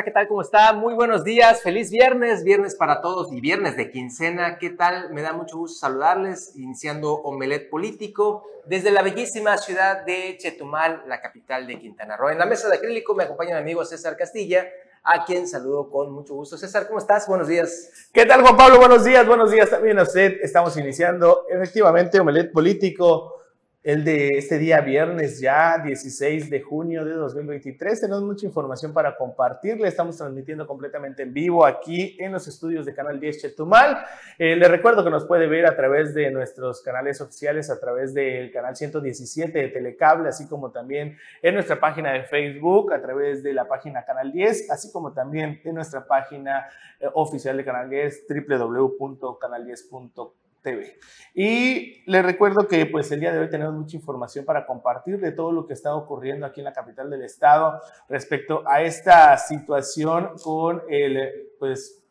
Hola, ¿qué tal? ¿Cómo está? Muy buenos días, feliz viernes, viernes para todos y viernes de quincena. ¿Qué tal? Me da mucho gusto saludarles, iniciando Omelet Político desde la bellísima ciudad de Chetumal, la capital de Quintana Roo. En la mesa de acrílico me acompaña mi amigo César Castilla, a quien saludo con mucho gusto. César, ¿cómo estás? Buenos días. ¿Qué tal, Juan Pablo? Buenos días, buenos días también a usted. Estamos iniciando efectivamente Omelet Político el de este día viernes ya 16 de junio de 2023. Tenemos mucha información para compartirle. Estamos transmitiendo completamente en vivo aquí en los estudios de Canal 10 Chetumal. Eh, le recuerdo que nos puede ver a través de nuestros canales oficiales, a través del canal 117 de Telecable, así como también en nuestra página de Facebook, a través de la página Canal 10, así como también en nuestra página eh, oficial de Canal 10, www.canal10.com TV. Y les recuerdo que pues el día de hoy tenemos mucha información para compartir de todo lo que está ocurriendo aquí en la capital del estado respecto a esta situación con el, pues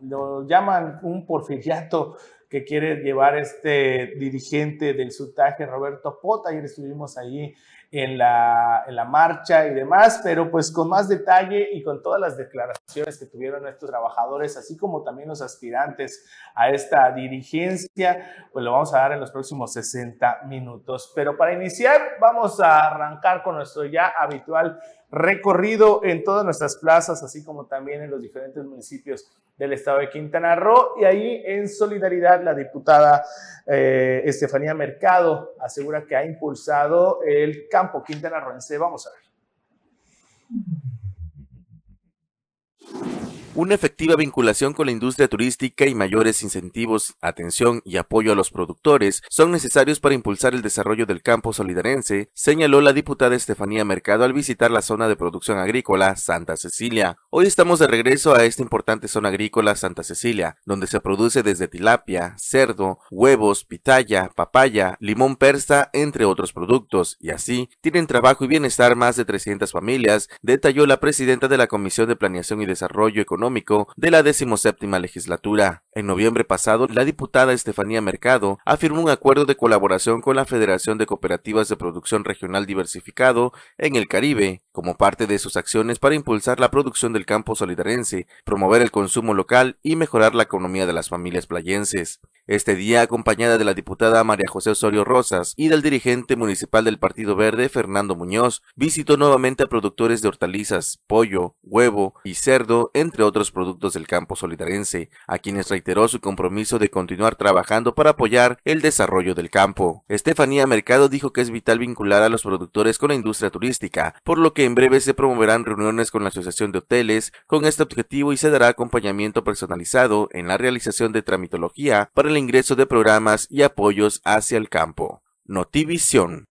lo llaman un porfiriato que quiere llevar este dirigente del sutaje, Roberto Pota. Ayer estuvimos ahí en la, en la marcha y demás, pero pues con más detalle y con todas las declaraciones que tuvieron nuestros trabajadores, así como también los aspirantes a esta dirigencia, pues lo vamos a dar en los próximos 60 minutos. Pero para iniciar, vamos a arrancar con nuestro ya habitual recorrido en todas nuestras plazas, así como también en los diferentes municipios del estado de Quintana Roo. Y ahí, en solidaridad, la diputada eh, Estefanía Mercado asegura que ha impulsado el campo Quintana Rooense. Vamos a ver. Una efectiva vinculación con la industria turística y mayores incentivos, atención y apoyo a los productores son necesarios para impulsar el desarrollo del campo solidarense, señaló la diputada Estefanía Mercado al visitar la zona de producción agrícola Santa Cecilia. Hoy estamos de regreso a esta importante zona agrícola Santa Cecilia, donde se produce desde tilapia, cerdo, huevos, pitaya, papaya, limón persa, entre otros productos, y así tienen trabajo y bienestar más de 300 familias, detalló la presidenta de la Comisión de Planeación y Desarrollo Económico de la decimoséptima legislatura. En noviembre pasado, la diputada Estefanía Mercado afirmó un acuerdo de colaboración con la Federación de Cooperativas de Producción Regional Diversificado en el Caribe, como parte de sus acciones para impulsar la producción del campo solidarense, promover el consumo local y mejorar la economía de las familias playenses. Este día, acompañada de la diputada María José Osorio Rosas y del dirigente municipal del Partido Verde, Fernando Muñoz, visitó nuevamente a productores de hortalizas, pollo, huevo y cerdo, entre otros productos del campo solidarense, a quienes reiteró su compromiso de continuar trabajando para apoyar el desarrollo del campo. Estefanía Mercado dijo que es vital vincular a los productores con la industria turística, por lo que en breve se promoverán reuniones con la Asociación de Hoteles con este objetivo y se dará acompañamiento personalizado en la realización de tramitología para el ingreso de programas y apoyos hacia el campo. Notivisión.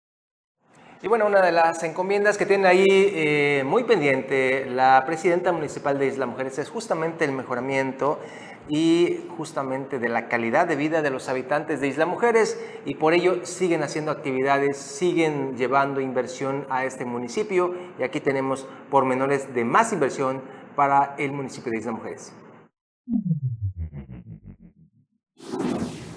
Y bueno, una de las encomiendas que tiene ahí eh, muy pendiente la presidenta municipal de Isla Mujeres es justamente el mejoramiento y justamente de la calidad de vida de los habitantes de Isla Mujeres y por ello siguen haciendo actividades, siguen llevando inversión a este municipio y aquí tenemos pormenores de más inversión para el municipio de Isla Mujeres.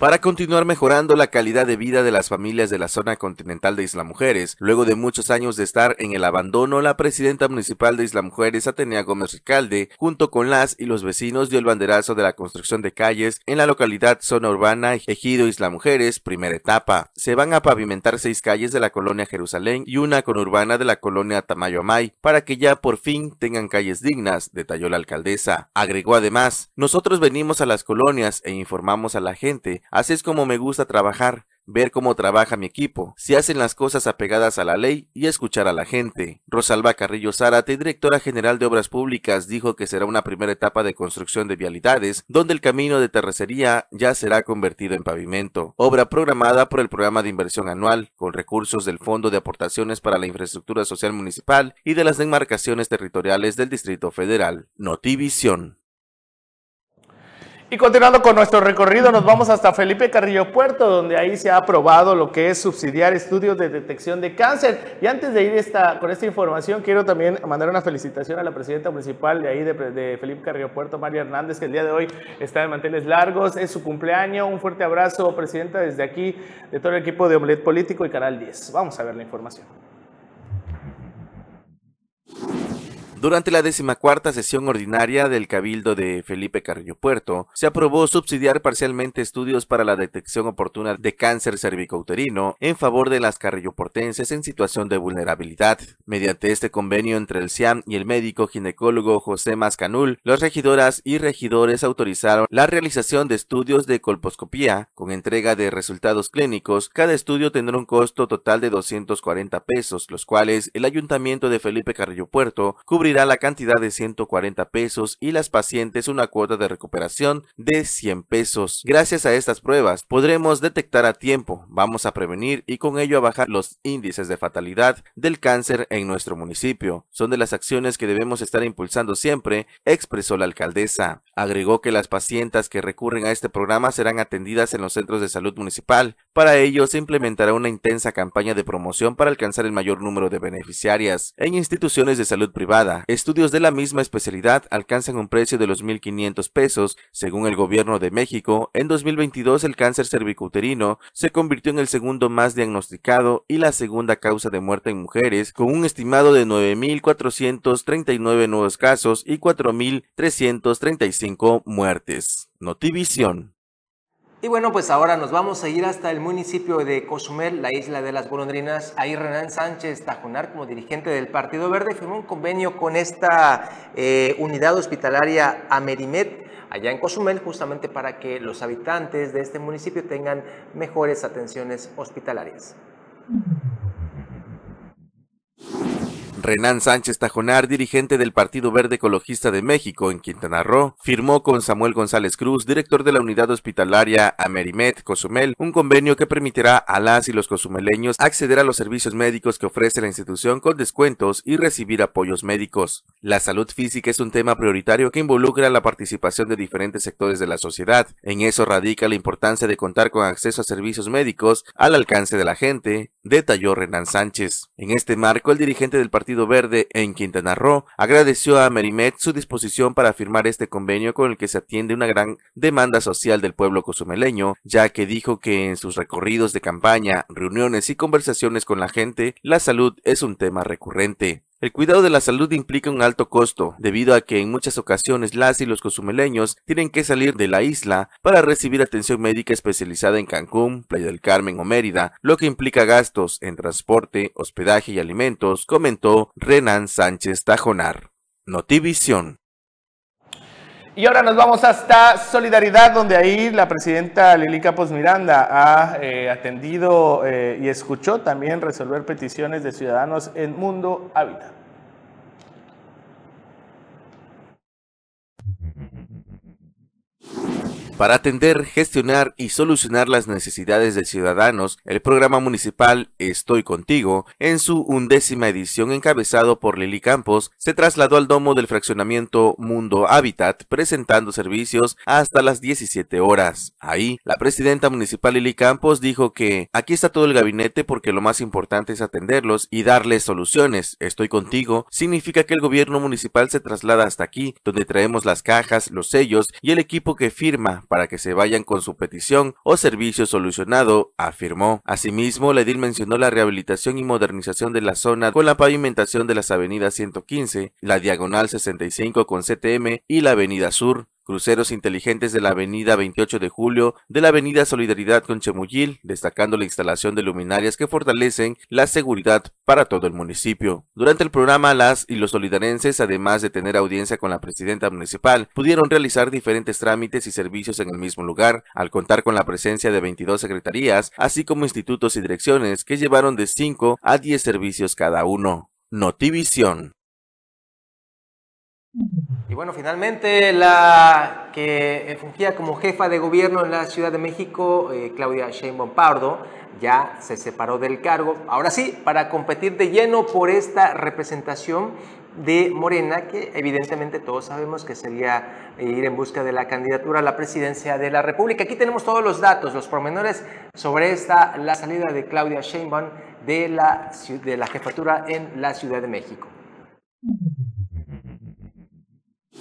Para continuar mejorando la calidad de vida de las familias de la zona continental de Isla Mujeres, luego de muchos años de estar en el abandono, la presidenta municipal de Isla Mujeres, Atenea Gómez Ricalde, junto con las y los vecinos dio el banderazo de la construcción de calles en la localidad zona urbana Ejido Isla Mujeres, primera etapa. Se van a pavimentar seis calles de la colonia Jerusalén y una conurbana de la colonia Tamayo Amay, para que ya por fin tengan calles dignas, detalló la alcaldesa. Agregó además, nosotros venimos a las colonias e informamos a la gente Así es como me gusta trabajar, ver cómo trabaja mi equipo, si hacen las cosas apegadas a la ley y escuchar a la gente. Rosalba Carrillo Zárate, directora general de Obras Públicas, dijo que será una primera etapa de construcción de vialidades, donde el camino de terracería ya será convertido en pavimento, obra programada por el programa de inversión anual, con recursos del Fondo de Aportaciones para la Infraestructura Social Municipal y de las demarcaciones territoriales del Distrito Federal. Notivisión. Y continuando con nuestro recorrido, nos vamos hasta Felipe Carrillo Puerto, donde ahí se ha aprobado lo que es subsidiar estudios de detección de cáncer. Y antes de ir esta, con esta información, quiero también mandar una felicitación a la presidenta municipal de ahí de, Felipe Carrillo Puerto, María Hernández, que el día de hoy está de manteles largos. Es su cumpleaños. Un fuerte abrazo, presidenta, desde aquí, de todo el equipo de Omelet Político y Canal 10. Vamos a ver la información. Durante la decimacuarta sesión ordinaria del Cabildo de Felipe Carrillo Puerto, se aprobó subsidiar parcialmente estudios para la detección oportuna de cáncer cervicouterino en favor de las carrilloportenses en situación de vulnerabilidad. Mediante este convenio entre el CIAM y el médico ginecólogo José Mascanul, las regidoras y regidores autorizaron la realización de estudios de colposcopía con entrega de resultados clínicos. Cada estudio tendrá un costo total de 240 pesos, los cuales el Ayuntamiento de Felipe Carrillo Puerto cubrirá la cantidad de 140 pesos y las pacientes una cuota de recuperación de 100 pesos. Gracias a estas pruebas podremos detectar a tiempo, vamos a prevenir y con ello a bajar los índices de fatalidad del cáncer en nuestro municipio. Son de las acciones que debemos estar impulsando siempre, expresó la alcaldesa. Agregó que las pacientes que recurren a este programa serán atendidas en los centros de salud municipal. Para ello se implementará una intensa campaña de promoción para alcanzar el mayor número de beneficiarias en instituciones de salud privada Estudios de la misma especialidad alcanzan un precio de los 1.500 pesos. Según el gobierno de México, en 2022 el cáncer cervicuterino se convirtió en el segundo más diagnosticado y la segunda causa de muerte en mujeres, con un estimado de 9.439 nuevos casos y 4.335 muertes. Notivisión. Y bueno, pues ahora nos vamos a ir hasta el municipio de Cozumel, la isla de las golondrinas. Ahí Renan Sánchez Tajonar, como dirigente del Partido Verde, firmó un convenio con esta eh, unidad hospitalaria Amerimet allá en Cozumel, justamente para que los habitantes de este municipio tengan mejores atenciones hospitalarias. Renan Sánchez Tajonar, dirigente del Partido Verde Ecologista de México en Quintana Roo, firmó con Samuel González Cruz, director de la unidad hospitalaria Amerimet Cozumel, un convenio que permitirá a las y los cozumeleños acceder a los servicios médicos que ofrece la institución con descuentos y recibir apoyos médicos. La salud física es un tema prioritario que involucra la participación de diferentes sectores de la sociedad. En eso radica la importancia de contar con acceso a servicios médicos al alcance de la gente, detalló Renan Sánchez. En este marco, el dirigente del Partido Verde en Quintana Roo agradeció a Merimet su disposición para firmar este convenio con el que se atiende una gran demanda social del pueblo cozumeleño, ya que dijo que en sus recorridos de campaña, reuniones y conversaciones con la gente, la salud es un tema recurrente. El cuidado de la salud implica un alto costo, debido a que en muchas ocasiones las y los cozumeleños tienen que salir de la isla para recibir atención médica especializada en Cancún, Playa del Carmen o Mérida, lo que implica gastos en transporte, hospedaje y alimentos, comentó Renan Sánchez Tajonar. Notivisión. Y ahora nos vamos hasta Solidaridad, donde ahí la presidenta Lili Capos Miranda ha eh, atendido eh, y escuchó también resolver peticiones de ciudadanos en Mundo Hábitat. Para atender, gestionar y solucionar las necesidades de ciudadanos, el programa municipal Estoy Contigo, en su undécima edición encabezado por Lili Campos, se trasladó al domo del fraccionamiento Mundo Hábitat, presentando servicios hasta las 17 horas. Ahí, la presidenta municipal Lili Campos dijo que aquí está todo el gabinete porque lo más importante es atenderlos y darles soluciones. Estoy contigo significa que el gobierno municipal se traslada hasta aquí, donde traemos las cajas, los sellos y el equipo que firma para que se vayan con su petición o servicio solucionado, afirmó. Asimismo, la edil mencionó la rehabilitación y modernización de la zona con la pavimentación de las avenidas 115, la diagonal 65 con CTM y la avenida Sur, cruceros inteligentes de la avenida 28 de julio, de la avenida Solidaridad con Chemuyil, destacando la instalación de luminarias que fortalecen la seguridad para todo el municipio. Durante el programa, las y los solidarenses, además de tener audiencia con la presidenta municipal, pudieron realizar diferentes trámites y servicios en el mismo lugar, al contar con la presencia de 22 secretarías, así como institutos y direcciones que llevaron de 5 a 10 servicios cada uno. Notivisión. Y bueno, finalmente la que fungía como jefa de gobierno en la Ciudad de México, eh, Claudia Sheinbaum Pardo, ya se separó del cargo. Ahora sí, para competir de lleno por esta representación de Morena, que evidentemente todos sabemos que sería ir en busca de la candidatura a la presidencia de la República. Aquí tenemos todos los datos, los pormenores sobre esta, la salida de Claudia Sheinbaum de la, de la jefatura en la Ciudad de México.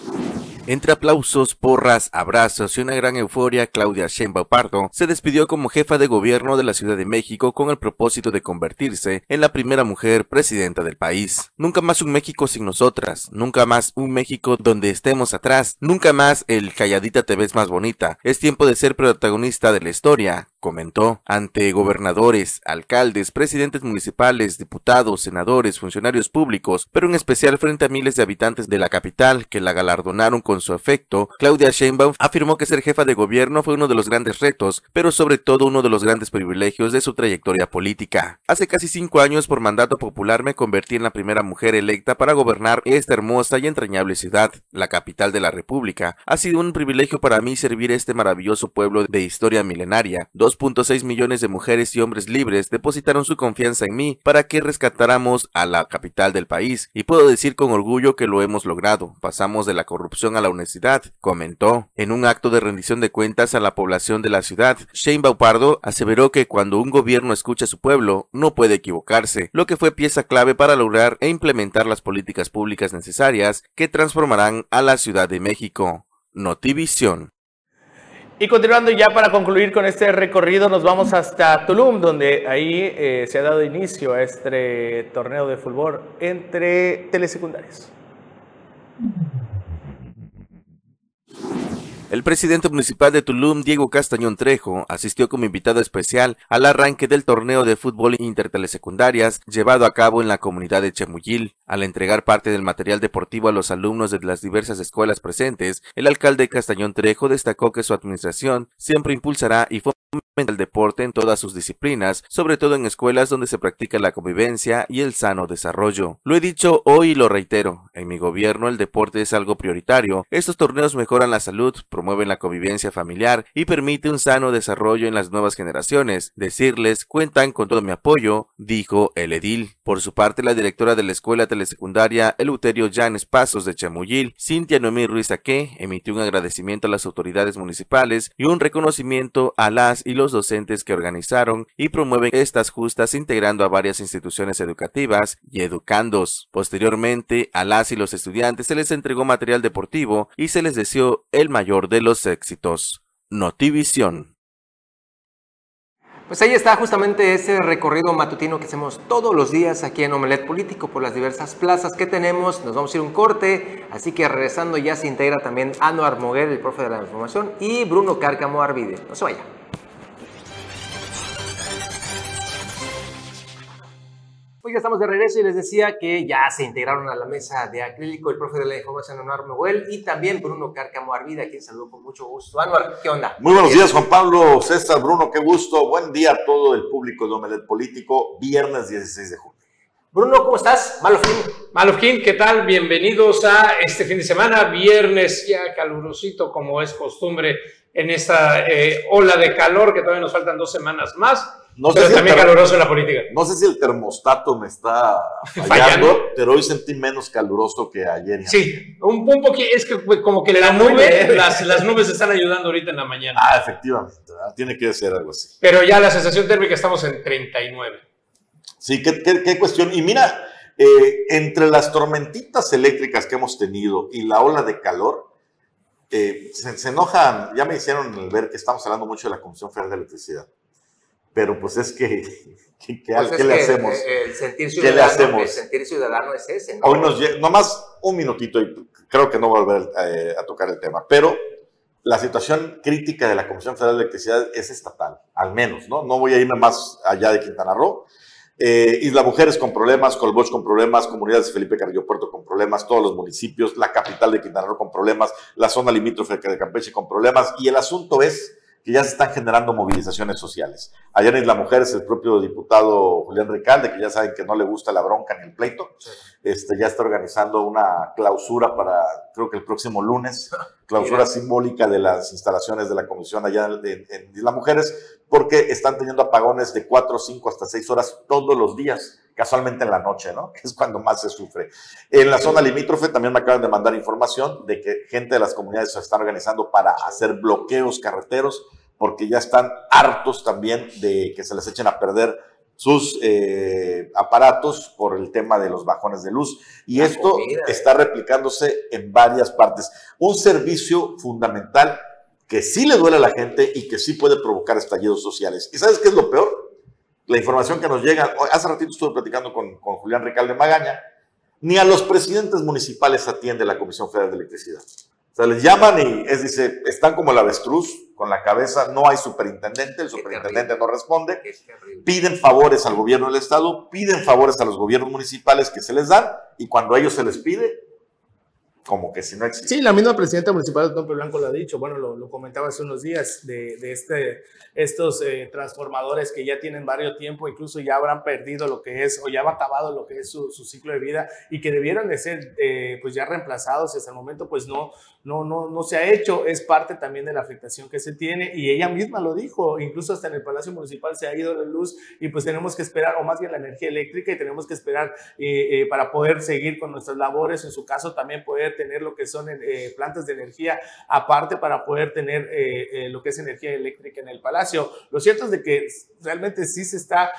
you Entre aplausos, porras, abrazos y una gran euforia, Claudia Sheinbaum Pardo se despidió como jefa de gobierno de la Ciudad de México con el propósito de convertirse en la primera mujer presidenta del país. Nunca más un México sin nosotras, nunca más un México donde estemos atrás, nunca más el calladita te ves más bonita. Es tiempo de ser protagonista de la historia, comentó ante gobernadores, alcaldes, presidentes municipales, diputados, senadores, funcionarios públicos, pero en especial frente a miles de habitantes de la capital que la galardonaron con su afecto, Claudia Sheinbaum afirmó que ser jefa de gobierno fue uno de los grandes retos, pero sobre todo uno de los grandes privilegios de su trayectoria política. Hace casi cinco años por mandato popular me convertí en la primera mujer electa para gobernar esta hermosa y entrañable ciudad, la capital de la República. Ha sido un privilegio para mí servir a este maravilloso pueblo de historia milenaria. 2.6 millones de mujeres y hombres libres depositaron su confianza en mí para que rescatáramos a la capital del país y puedo decir con orgullo que lo hemos logrado. Pasamos de la corrupción a la honestidad, comentó. En un acto de rendición de cuentas a la población de la ciudad, Shane Baupardo aseveró que cuando un gobierno escucha a su pueblo, no puede equivocarse, lo que fue pieza clave para lograr e implementar las políticas públicas necesarias que transformarán a la Ciudad de México. Notivisión. Y continuando ya para concluir con este recorrido, nos vamos hasta Tulum, donde ahí eh, se ha dado inicio a este torneo de fútbol entre telesecundarios. El presidente municipal de Tulum, Diego Castañón Trejo, asistió como invitado especial al arranque del torneo de fútbol intertelesecundarias llevado a cabo en la comunidad de Chemuyil. Al entregar parte del material deportivo a los alumnos de las diversas escuelas presentes, el alcalde Castañón Trejo destacó que su administración siempre impulsará y el deporte en todas sus disciplinas, sobre todo en escuelas donde se practica la convivencia y el sano desarrollo. Lo he dicho hoy y lo reitero, en mi gobierno el deporte es algo prioritario. Estos torneos mejoran la salud, promueven la convivencia familiar y permite un sano desarrollo en las nuevas generaciones. Decirles cuentan con todo mi apoyo, dijo el edil. Por su parte, la directora de la escuela telesecundaria Eleuterio Llanes Pasos de Chamuyil, Cintia Noemí Ruiz Aque, emitió un agradecimiento a las autoridades municipales y un reconocimiento a las y los docentes que organizaron y promueven estas justas integrando a varias instituciones educativas y educandos. Posteriormente, a las y los estudiantes se les entregó material deportivo y se les deseó el mayor de los éxitos. Notivisión. Pues ahí está justamente ese recorrido matutino que hacemos todos los días aquí en Omelet Político por las diversas plazas que tenemos. Nos vamos a ir un corte, así que regresando ya se integra también Anuar Moguel, el profe de la información, y Bruno Cárcamo Arvide. No se vaya. Hoy ya estamos de regreso y les decía que ya se integraron a la mesa de acrílico el profe de la información Anuar Noel y también Bruno Cárcamo Arvida, quien saludó con mucho gusto. Anuar, ¿qué onda? Muy buenos días, Juan Pablo, César, Bruno, qué gusto. Buen día a todo el público de Omelet Político, viernes 16 de junio. Bruno, ¿cómo estás? Malofín. Malofín, ¿qué tal? Bienvenidos a este fin de semana, viernes ya calurosito como es costumbre en esta eh, ola de calor que todavía nos faltan dos semanas más. No pero sé también caluroso en la política. No sé si el termostato me está fallando, pero hoy sentí menos caluroso que ayer. Sí, un, un poquito, es que como que la nube, las, las, nubes están ayudando ahorita en la mañana. Ah, efectivamente, tiene que ser algo así. Pero ya la sensación térmica estamos en 39. Sí, qué, qué, cuestión. Y mira, eh, entre las tormentitas eléctricas que hemos tenido y la ola de calor, eh, se, se, enojan, ya me hicieron ver que estamos hablando mucho de la Comisión Federal de Electricidad pero pues es que, ¿qué, pues le hacemos? El sentir ciudadano, ¿Qué le hacemos? El sentir ciudadano es ese, ¿no? Hoy nos nomás un minutito y creo que no voy a volver eh, a tocar el tema, pero la situación crítica de la Comisión Federal de Electricidad es estatal, al menos, ¿no? No voy a irme más allá de Quintana Roo. Eh, Isla Mujeres con problemas, Colboch con problemas, comunidades de Felipe Carrillo Puerto con problemas, todos los municipios, la capital de Quintana Roo con problemas, la zona limítrofe de Campeche con problemas, y el asunto es que ya se están generando movilizaciones sociales. Ayer en Isla Mujeres, el propio diputado Julián Ricalde, que ya saben que no le gusta la bronca ni el pleito, este, ya está organizando una clausura para, creo que el próximo lunes, clausura simbólica de las instalaciones de la comisión allá en, en Isla Mujeres, porque están teniendo apagones de 4, 5 hasta 6 horas todos los días casualmente en la noche, ¿no? Que es cuando más se sufre. En la zona limítrofe también me acaban de mandar información de que gente de las comunidades se están organizando para hacer bloqueos carreteros porque ya están hartos también de que se les echen a perder sus eh, aparatos por el tema de los bajones de luz. Y esto está replicándose en varias partes. Un servicio fundamental que sí le duele a la gente y que sí puede provocar estallidos sociales. ¿Y sabes qué es lo peor? La información que nos llega, hace ratito estuve platicando con, con Julián Ricalde Magaña, ni a los presidentes municipales atiende la Comisión Federal de Electricidad. Sea, les llaman y es, dice, están como el avestruz, con la cabeza, no hay superintendente, el superintendente no responde, piden favores al gobierno del estado, piden favores a los gobiernos municipales que se les dan y cuando a ellos se les pide, como que si no existe. Sí, la misma presidenta municipal de Tompe Blanco lo ha dicho, bueno, lo, comentaba hace unos días, de, de este, estos eh, transformadores que ya tienen varios tiempo, incluso ya habrán perdido lo que es, o ya ha acabado lo que es su, su ciclo de vida y que debieran de ser eh, pues ya reemplazados y hasta el momento pues no, no, no, no se ha hecho, es parte también de la afectación que se tiene y ella misma lo dijo, incluso hasta en el Palacio Municipal se ha ido la luz y pues tenemos que esperar, o más bien la energía eléctrica y tenemos que esperar eh, para poder seguir con nuestras labores, en su caso también poder tener lo que son eh, plantas de energía aparte para poder tener eh, eh, lo que es energía eléctrica en el palacio. Lo cierto es de que realmente sí se está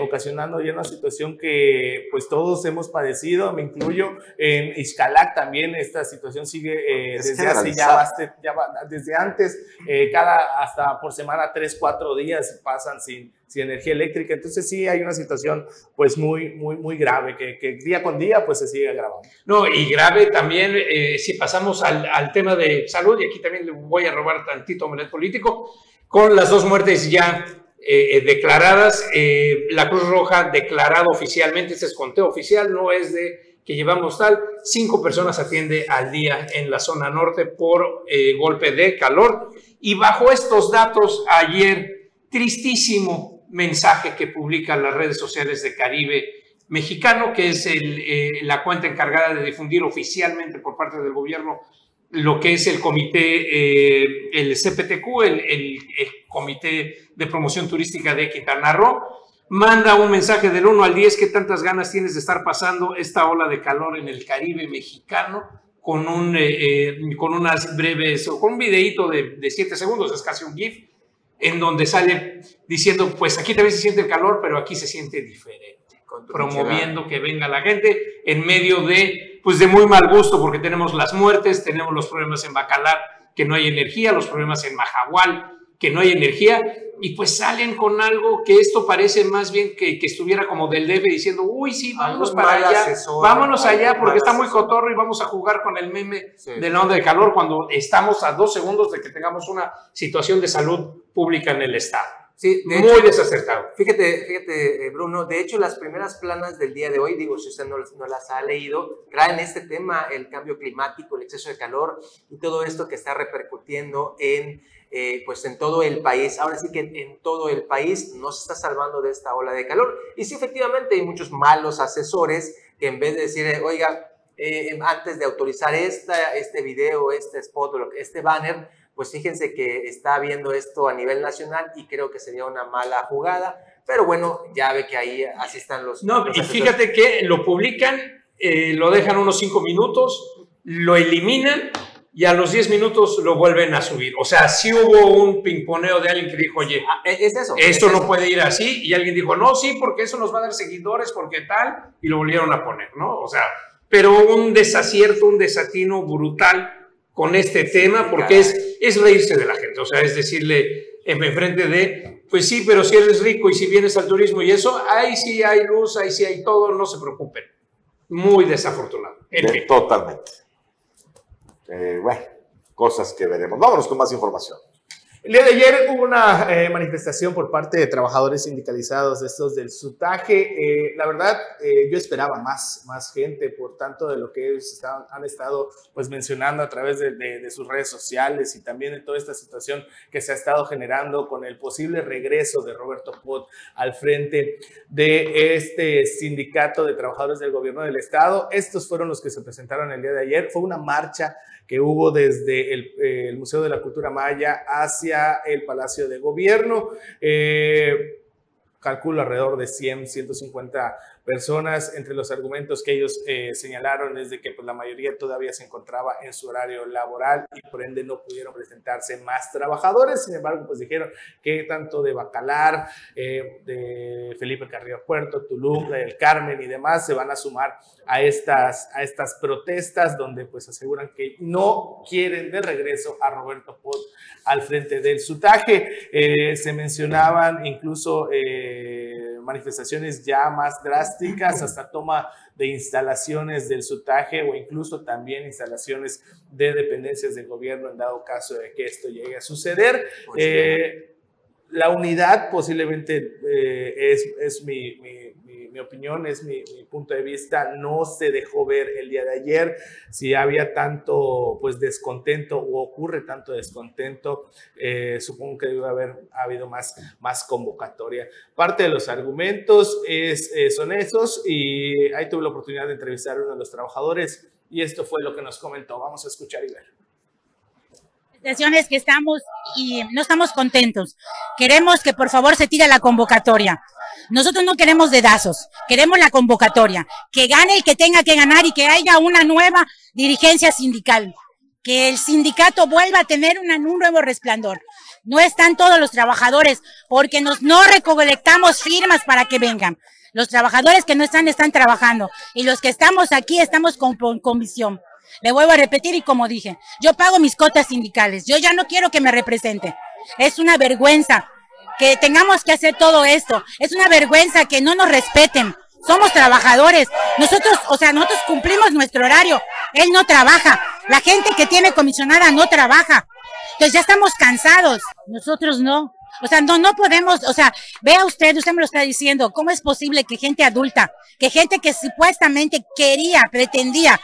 ocasionando ya una situación que pues todos hemos padecido, me incluyo, en Ixcalac también esta situación sigue desde hace ya, ya, desde antes, cada hasta por semana tres, cuatro días pasan sin sin energía eléctrica. Entonces sí hay una situación pues muy, muy, muy grave que, que día con día pues se sigue agravando. No, y grave también eh, si pasamos al, al, tema de salud, y aquí también le voy a robar tantito omelet político, con las dos muertes ya eh, eh, declaradas, la Cruz Roja declarado oficialmente, este es conteo oficial, no es de que llevamos tal, cinco personas atiende al día en la zona norte por golpe de calor. Y bajo estos datos, ayer, tristísimo, mensaje que publican las redes sociales de Caribe Mexicano, que es eh, la cuenta encargada de difundir oficialmente por parte del gobierno lo que es el comité, eh, el CPTQ, el, Comité de Promoción Turística de Quintana Roo, manda un mensaje del 1 al 10, ¿qué tantas ganas tienes de estar pasando esta ola de calor en el Caribe mexicano? Con, un, eh, con unas breves, o con un videíto de 7 segundos, es casi un GIF, en donde sale diciendo, pues aquí también se siente el calor, pero aquí se siente diferente, promoviendo que venga la gente en medio de, pues de muy mal gusto, porque tenemos las muertes, tenemos los problemas en Bacalar, que no hay energía, los problemas en Majahual, que no hay energía, y pues salen con algo que esto parece más bien que, que estuviera como del DF diciendo, uy, sí, vámonos para allá, vámonos allá porque está muy cotorro y vamos a jugar con el meme de la onda de calor cuando estamos a dos segundos de que tengamos una situación de salud pública en el Estado. Sí, muy desacertado. Fíjate, fíjate, eh, Bruno, de hecho las primeras planas del día de hoy, digo, si usted no, no, las ha leído, traen este tema, el cambio climático, el exceso de calor y todo esto que está repercutiendo en eh, pues en todo el país. Ahora sí que en todo el país no se está salvando de esta ola de calor. Y sí, efectivamente, hay muchos malos asesores que en vez de decir, oiga, eh, antes de autorizar esta, este video, este spot, este banner, pues fíjense que está viendo esto a nivel nacional y creo que sería una mala jugada. Pero bueno, ya ve que ahí así están los... No, y fíjate que lo publican, eh, lo dejan unos cinco minutos, lo eliminan y a los 10 minutos lo vuelven a subir. O sea, sí hubo un pingponeo de alguien que dijo, oye, ah, es eso, esto no puede ir así, y alguien dijo, no, sí, porque eso nos va a dar seguidores, porque tal, y lo volvieron a poner, ¿no? O sea, pero un desacierto, un desatino brutal con este tema, porque es, es reírse de la gente, o sea, es decirle en frente de, pues sí, pero si eres rico y si vienes al turismo y eso, ahí sí hay luz, ahí sí hay todo, no se preocupen. Muy desafortunado. Totalmente. Eh, bueno, cosas que veremos. Vámonos con más información. El día de ayer hubo una eh, manifestación por parte de trabajadores sindicalizados de estos del sutaje. Eh, la verdad, eh, yo esperaba más, más gente por tanto de lo que ellos han estado pues, mencionando a través de, de, sus redes sociales y también de toda esta situación que se ha estado generando con el posible regreso de Roberto Pot al frente de este sindicato de trabajadores del gobierno del estado. Estos fueron los que se presentaron el día de ayer. Fue una marcha que hubo desde el, Museo de la Cultura Maya hacia el Palacio de Gobierno. Eh, calculo alrededor de 100, 150 personas. Entre los argumentos que ellos eh, señalaron es de que pues, la mayoría todavía se encontraba en su horario laboral y por ende no pudieron presentarse más trabajadores. Sin embargo, pues dijeron que tanto de Bacalar, eh, de Felipe Carrillo Puerto, Tulum, del Carmen y demás se van a sumar a estas, a estas protestas donde pues aseguran que no quieren de regreso a Roberto Pot al frente del sutaje. Eh, se mencionaban incluso manifestaciones ya más drásticas, hasta toma de instalaciones del sutaje o incluso también instalaciones de dependencias del gobierno en dado caso de que esto llegue a suceder. Pues eh, la unidad posiblemente eh, es, es mi mi opinión, es mi, punto de vista, no se dejó ver el día de ayer. Si había tanto pues descontento o ocurre tanto descontento, eh, supongo que debe haber habido más, más convocatoria. Parte de los argumentos es, eh, son esos y ahí tuve la oportunidad de entrevistar a uno de los trabajadores y esto fue lo que nos comentó. Vamos a escuchar y ver que estamos y no estamos contentos. Queremos que por favor se tire la convocatoria. Nosotros no queremos dedazos, queremos la convocatoria, que gane el que tenga que ganar y que haya una nueva dirigencia sindical, que el sindicato vuelva a tener un nuevo resplandor. No están todos los trabajadores porque nos, no recolectamos firmas para que vengan. Los trabajadores que no están están trabajando y los que estamos aquí estamos con, con visión. Le vuelvo a repetir y como dije, yo pago mis cotas sindicales, yo ya no quiero que me represente. Es una vergüenza que tengamos que hacer todo esto. Es una vergüenza que no nos respeten. Somos trabajadores. Nosotros, o sea, nosotros cumplimos nuestro horario. Él no trabaja. La gente que tiene comisionada no trabaja. Entonces ya estamos cansados. Nosotros no. O sea, no, no podemos, o sea, vea usted, usted me lo está diciendo, ¿cómo es posible que gente adulta, que gente que supuestamente quería, pretendía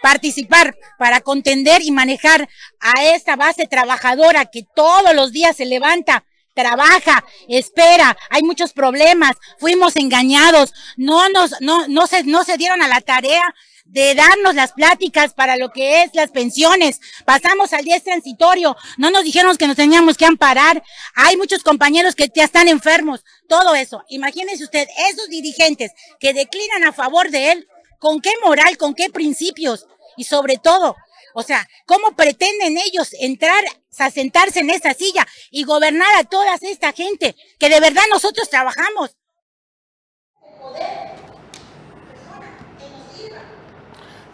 participar para contender y manejar a esta base trabajadora que todos los días se levanta trabaja, espera, hay muchos problemas, fuimos engañados, no nos, no, no se, no se dieron a la tarea de darnos las pláticas para lo que es las pensiones. Pasamos al 10 transitorio, no nos dijeron que nos teníamos que amparar. Hay muchos compañeros que ya están enfermos, todo eso. Imagínense usted, esos dirigentes que declinan a favor de él, ¿con qué moral, con qué principios? Y sobre todo, o sea, ¿cómo pretenden ellos entrar a sentarse en esa silla y gobernar a toda esta gente que de verdad nosotros trabajamos?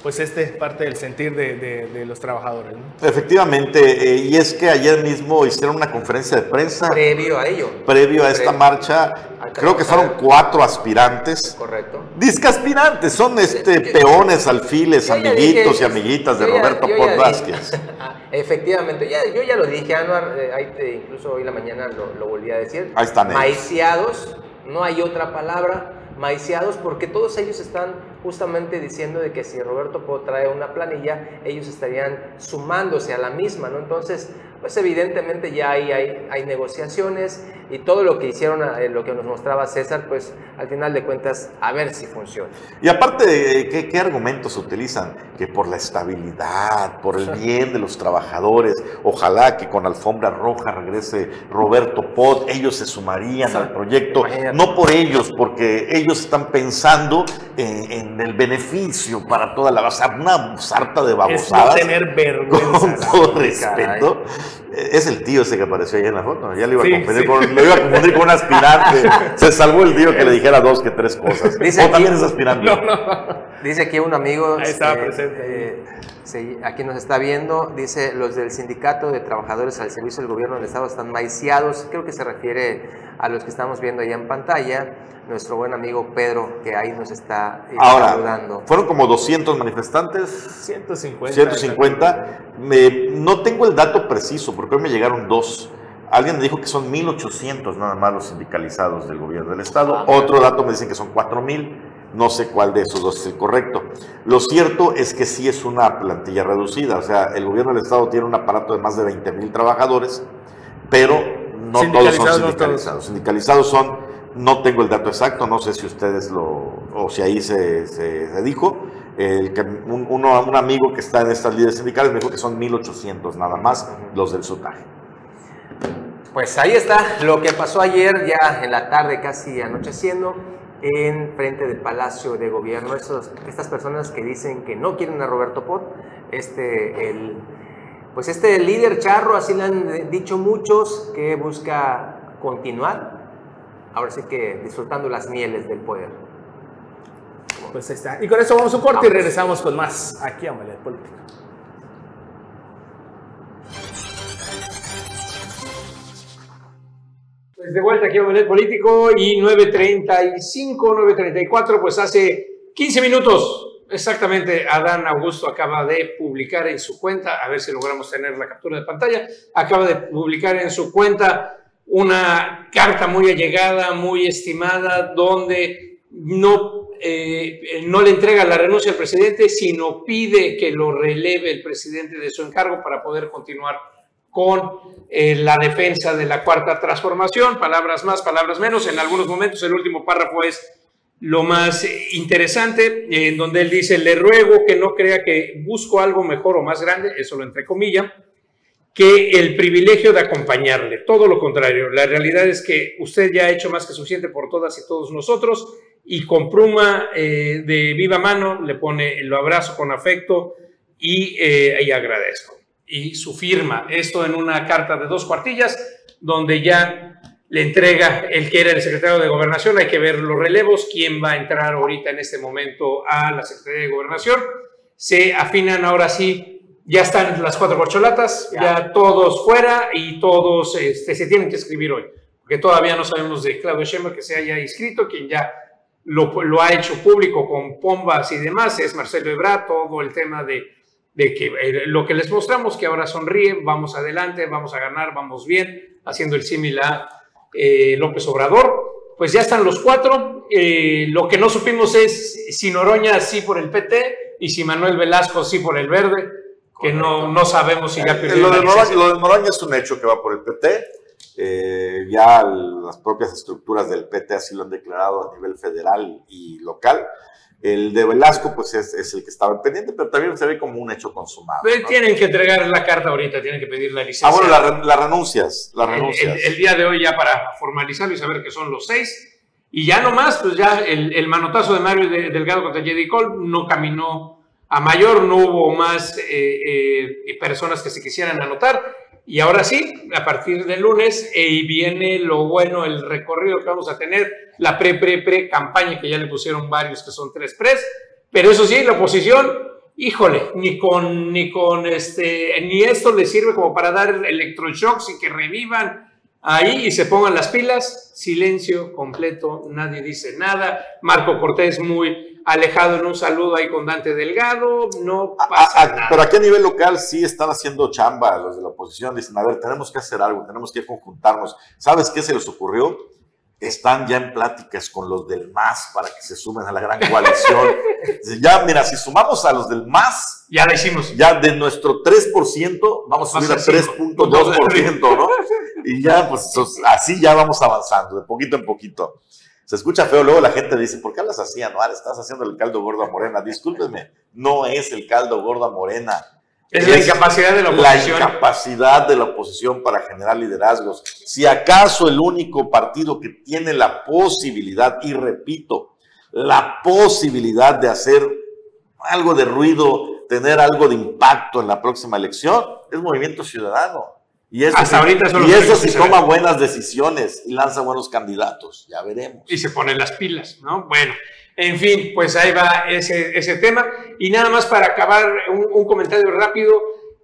Pues este es parte del sentir de, los trabajadores. Efectivamente, eh, y es que ayer mismo hicieron una conferencia de prensa. Previo a ello. Previo a esta marcha, creo que fueron cuatro aspirantes. Correcto. Disque aspirantes, son este, peones, alfiles, amiguitos y amiguitas de Roberto Port Vázquez. Efectivamente, yo ya lo dije, Anuar, eh, incluso hoy la mañana lo, lo, volví a decir. Ahí están Maiciados, no hay otra palabra maiciados porque todos ellos están justamente diciendo de que si Roberto Po trae una planilla, ellos estarían sumándose a la misma, ¿no? Entonces, pues evidentemente ya hay, hay, hay negociaciones y todo lo que hicieron, eh, lo que nos mostraba César, pues al final de cuentas, a ver si funciona. Y aparte, ¿qué, qué argumentos utilizan? Que por la estabilidad, por el bien de los trabajadores, ojalá que con alfombra roja regrese Roberto Pod, ellos se sumarían al proyecto, no por ellos, porque ellos están pensando en, el beneficio para toda la base, una sarta de babosadas. Es no tener vergüenza. Con todo respeto. Es el tío ese que apareció ahí en la foto. Ya le iba a confundir, con, lo iba a confundir con un aspirante. Se salvó el tío que le dijera dos que tres cosas. Dice o también es aspirante. No, no. Dice aquí un amigo. Ahí estaba eh, presente. Eh, aquí nos está viendo. Dice: Los del Sindicato de Trabajadores al Servicio del Gobierno del Estado están maiciados. Creo que se refiere a los que estamos viendo allá en pantalla nuestro buen amigo Pedro, que ahí nos está eh, Ahora, saludando. Fueron como 200 manifestantes. 150. 150. Me, no tengo el dato preciso, porque hoy me llegaron dos. Alguien me dijo que son 1.800 nada más los sindicalizados del gobierno del Estado. Ah, Otro dato me dicen que son 4.000. No sé cuál de esos dos es el correcto. Lo cierto es que sí es una plantilla reducida. O sea, el gobierno del Estado tiene un aparato de más de 20.000 trabajadores, pero no todos son sindicalizados. Sindicalizados son no tengo el dato exacto, no sé si ustedes lo, o si ahí se, se, dijo. El un, uno, un amigo que está en estas líderes sindicales me dijo que son 1.800 nada más los del SUTAGE. Pues ahí está lo que pasó ayer, ya en la tarde, casi anocheciendo. en frente del Palacio de Gobierno. estas personas que dicen que no quieren a Roberto Pot, este, el, pues este líder charro, así le han dicho muchos, que busca continuar, ahora sí que disfrutando las mieles del poder. Pues ahí está. Y con eso vamos a un corte y regresamos con más aquí a Omelet Político. Pues de vuelta aquí a Omelet Político y 9.35, 9.34, pues hace 15 minutos exactamente Adán Augusto acaba de publicar en su cuenta, a ver si logramos tener la captura de pantalla, acaba de publicar en su cuenta una carta muy allegada, muy estimada, donde no, eh, no le entrega la renuncia al presidente, sino pide que lo releve el presidente de su encargo para poder continuar con eh, la defensa de la cuarta transformación, palabras más, palabras menos. En algunos momentos el último párrafo es lo más interesante, en donde él dice, le ruego que no crea que busco algo mejor o más grande, eso lo entre comillas, que el privilegio de acompañarle. Todo lo contrario, la realidad es que usted ya ha hecho más que suficiente por todas y todos nosotros y con pluma eh, de viva mano le pone, lo abrazo con afecto y, eh, y agradezco y su firma. Esto en una carta de dos cuartillas, donde ya le entrega el que era el secretario de Gobernación. Hay que ver los relevos, quién va a entrar ahorita en este momento a la Secretaría de Gobernación. Se afinan ahora sí, ya están las cuatro corcholatas, ya, todos fuera y todos este, se tienen que escribir hoy, porque todavía no sabemos de Claudio Sheinbaum que se haya inscrito, quien ya lo, lo ha hecho público con pombas y demás, es Marcelo Ebrard, todo el tema de de que eh, lo que les mostramos, que ahora sonríen, vamos adelante, vamos a ganar, vamos bien, haciendo el símil a eh, López Obrador. Pues ya están los cuatro. Eh, lo que no supimos es si Noroña sí por el PT y si Manuel Velasco sí por el Verde, que no, no sabemos si ya perdió. Lo de, Noroña, lo de Noroña es un hecho que va por el PT. ya las propias estructuras del PT así lo han declarado a nivel federal y local. El de Velasco, pues es, el que estaba pendiente, pero también se ve como un hecho consumado. Tienen que entregar la carta ahorita, tienen que pedir la licencia. Ah, bueno, las renuncias, las renuncias. El, día de hoy ya para formalizarlo y saber que son los seis. Y ya nomás, pues ya el, manotazo de Mario Delgado contra Jedi Cole no caminó a mayor, no hubo más eh, eh, personas que se quisieran anotar. Y ahora sí, a partir del lunes, y viene lo bueno, el recorrido que vamos a tener, la pre-pre-pre campaña que ya le pusieron varios, que son tres pres. Pero eso sí, la oposición, híjole, ni con, ni con este, ni esto le sirve como para dar electroshocks y que revivan ahí y se pongan las pilas. Silencio completo, nadie dice nada. Marco Cortés muy alejado en un saludo ahí con Dante Delgado, no pasa nada. Pero aquí a nivel local sí están haciendo chamba los de la oposición, dicen, a ver, tenemos que hacer algo, tenemos que conjuntarnos. ¿Sabes qué se les ocurrió? Están ya en pláticas con los del MAS para que se sumen a la gran coalición. ya, mira, si sumamos a los del MAS, ya la hicimos. Ya de nuestro 3%, vamos a subir a 3.2%, ¿no? Y ya, pues así ya vamos avanzando, de poquito en poquito se escucha feo, luego la gente dice, ¿por qué hablas así, Anual? Estás haciendo el caldo gordo a Morena. Discúlpeme, no es el caldo gordo a Morena. Es, la incapacidad de la oposición. La incapacidad de la oposición para generar liderazgos. Si acaso el único partido que tiene la posibilidad, y repito, la posibilidad de hacer algo de ruido, tener algo de impacto en la próxima elección, es Movimiento Ciudadano. Y eso, Hasta ahorita y eso si toma buenas decisiones y lanza buenos candidatos, ya veremos. Y se ponen las pilas, ¿no? Bueno, en fin, pues ahí va ese, ese tema. Y nada más para acabar, un, comentario rápido.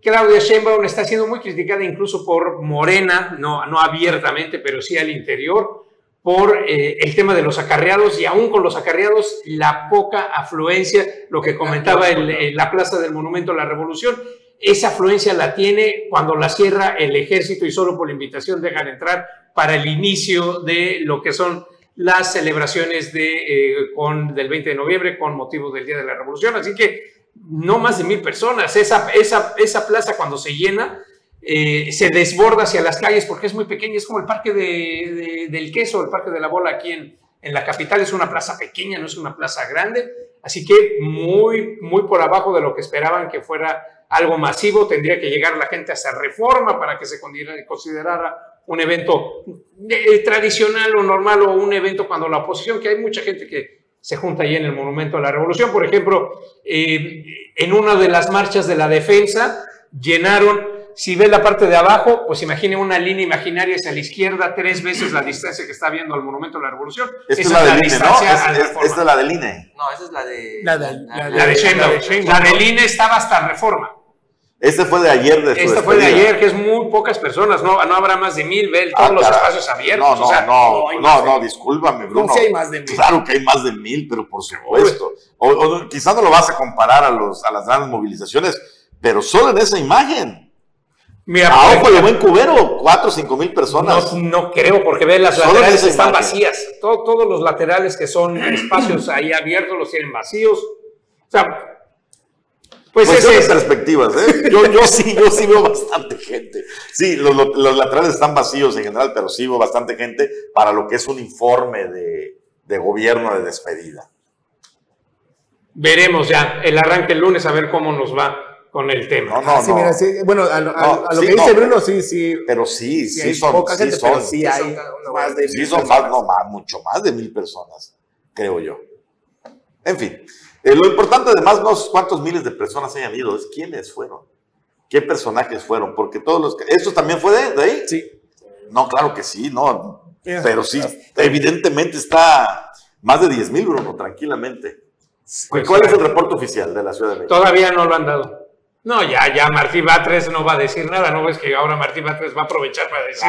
Claudia Sheinbaum está siendo muy criticada incluso por Morena, no, no abiertamente, pero sí al interior, por eh, el tema de los acarreados y aún con los acarreados la poca afluencia, lo que comentaba en la Plaza del Monumento a la Revolución esa afluencia la tiene cuando la cierra el ejército y solo por invitación dejan entrar para el inicio de lo que son las celebraciones de, eh, con, del 20 de noviembre con motivo del Día de la Revolución. Así que no más de mil personas. Esa, esa, esa plaza cuando se llena eh, se desborda hacia las calles porque es muy pequeña. Es como el Parque de, del Queso, el Parque de la Bola aquí en, en la capital. Es una plaza pequeña, no es una plaza grande. Así que muy, muy por abajo de lo que esperaban que fuera algo masivo, tendría que llegar la gente a hacer reforma para que se considerara un evento eh, tradicional o normal o un evento cuando la oposición, que hay mucha gente que se junta ahí en el Monumento a la Revolución. Por ejemplo, eh, en una de las marchas de la defensa llenaron si ves la parte de abajo, pues imagine una línea imaginaria hacia la izquierda, tres veces la distancia que está viendo al Monumento a la Revolución. Esta es la, del INE, ¿no? esta es la del INE. No, esa es la de... La de, la, la de, La del INE estaba hasta Reforma. Este fue de ayer. De este fue de ayer, que es muy pocas personas, no, no habrá más de mil, ve todos ah, los espacios abiertos. No, no, no, no, no, discúlpame, Bruno. No, si hay más de mil. Claro que hay más de mil, pero por supuesto. O, o, quizás no lo vas a comparar a, los, a las grandes movilizaciones, pero solo en esa imagen. Mira, a ojo de buen cubero, cuatro o cinco mil personas. No, no, creo, porque ve las laterales están vacías. todos los laterales que son espacios ahí abiertos los tienen vacíos. O sea, pues, pues es perspectivas, ¿eh? Yo, yo, sí, yo sí veo bastante gente. Sí, los, los, laterales están vacíos en general, pero sí veo bastante gente para lo que es un informe de, de gobierno de despedida. Veremos ya el arranque el lunes a ver cómo nos va con el tema. No, no, ah, sí, Mira, sí, bueno, a, lo que dice Bruno, sí, sí. Pero sí, sí, son, poca gente, sí son, sí hay más de sí son más, no, más, mucho más de mil personas, creo yo. En fin, eh, lo importante además no es cuántos miles de personas hayan ido, es quiénes fueron, qué personajes fueron, porque todos los... ¿Esto también fue de, de ahí? Sí. No, claro que sí, no, pero sí, evidentemente está más de 10 mil, Bruno, tranquilamente. Pues ¿Cuál es el reporte oficial de la Ciudad de México? Todavía no lo han dado. No, ya, ya Martí Batres no va a decir nada, ¿no ves que ahora Martí Batres va a aprovechar para decir,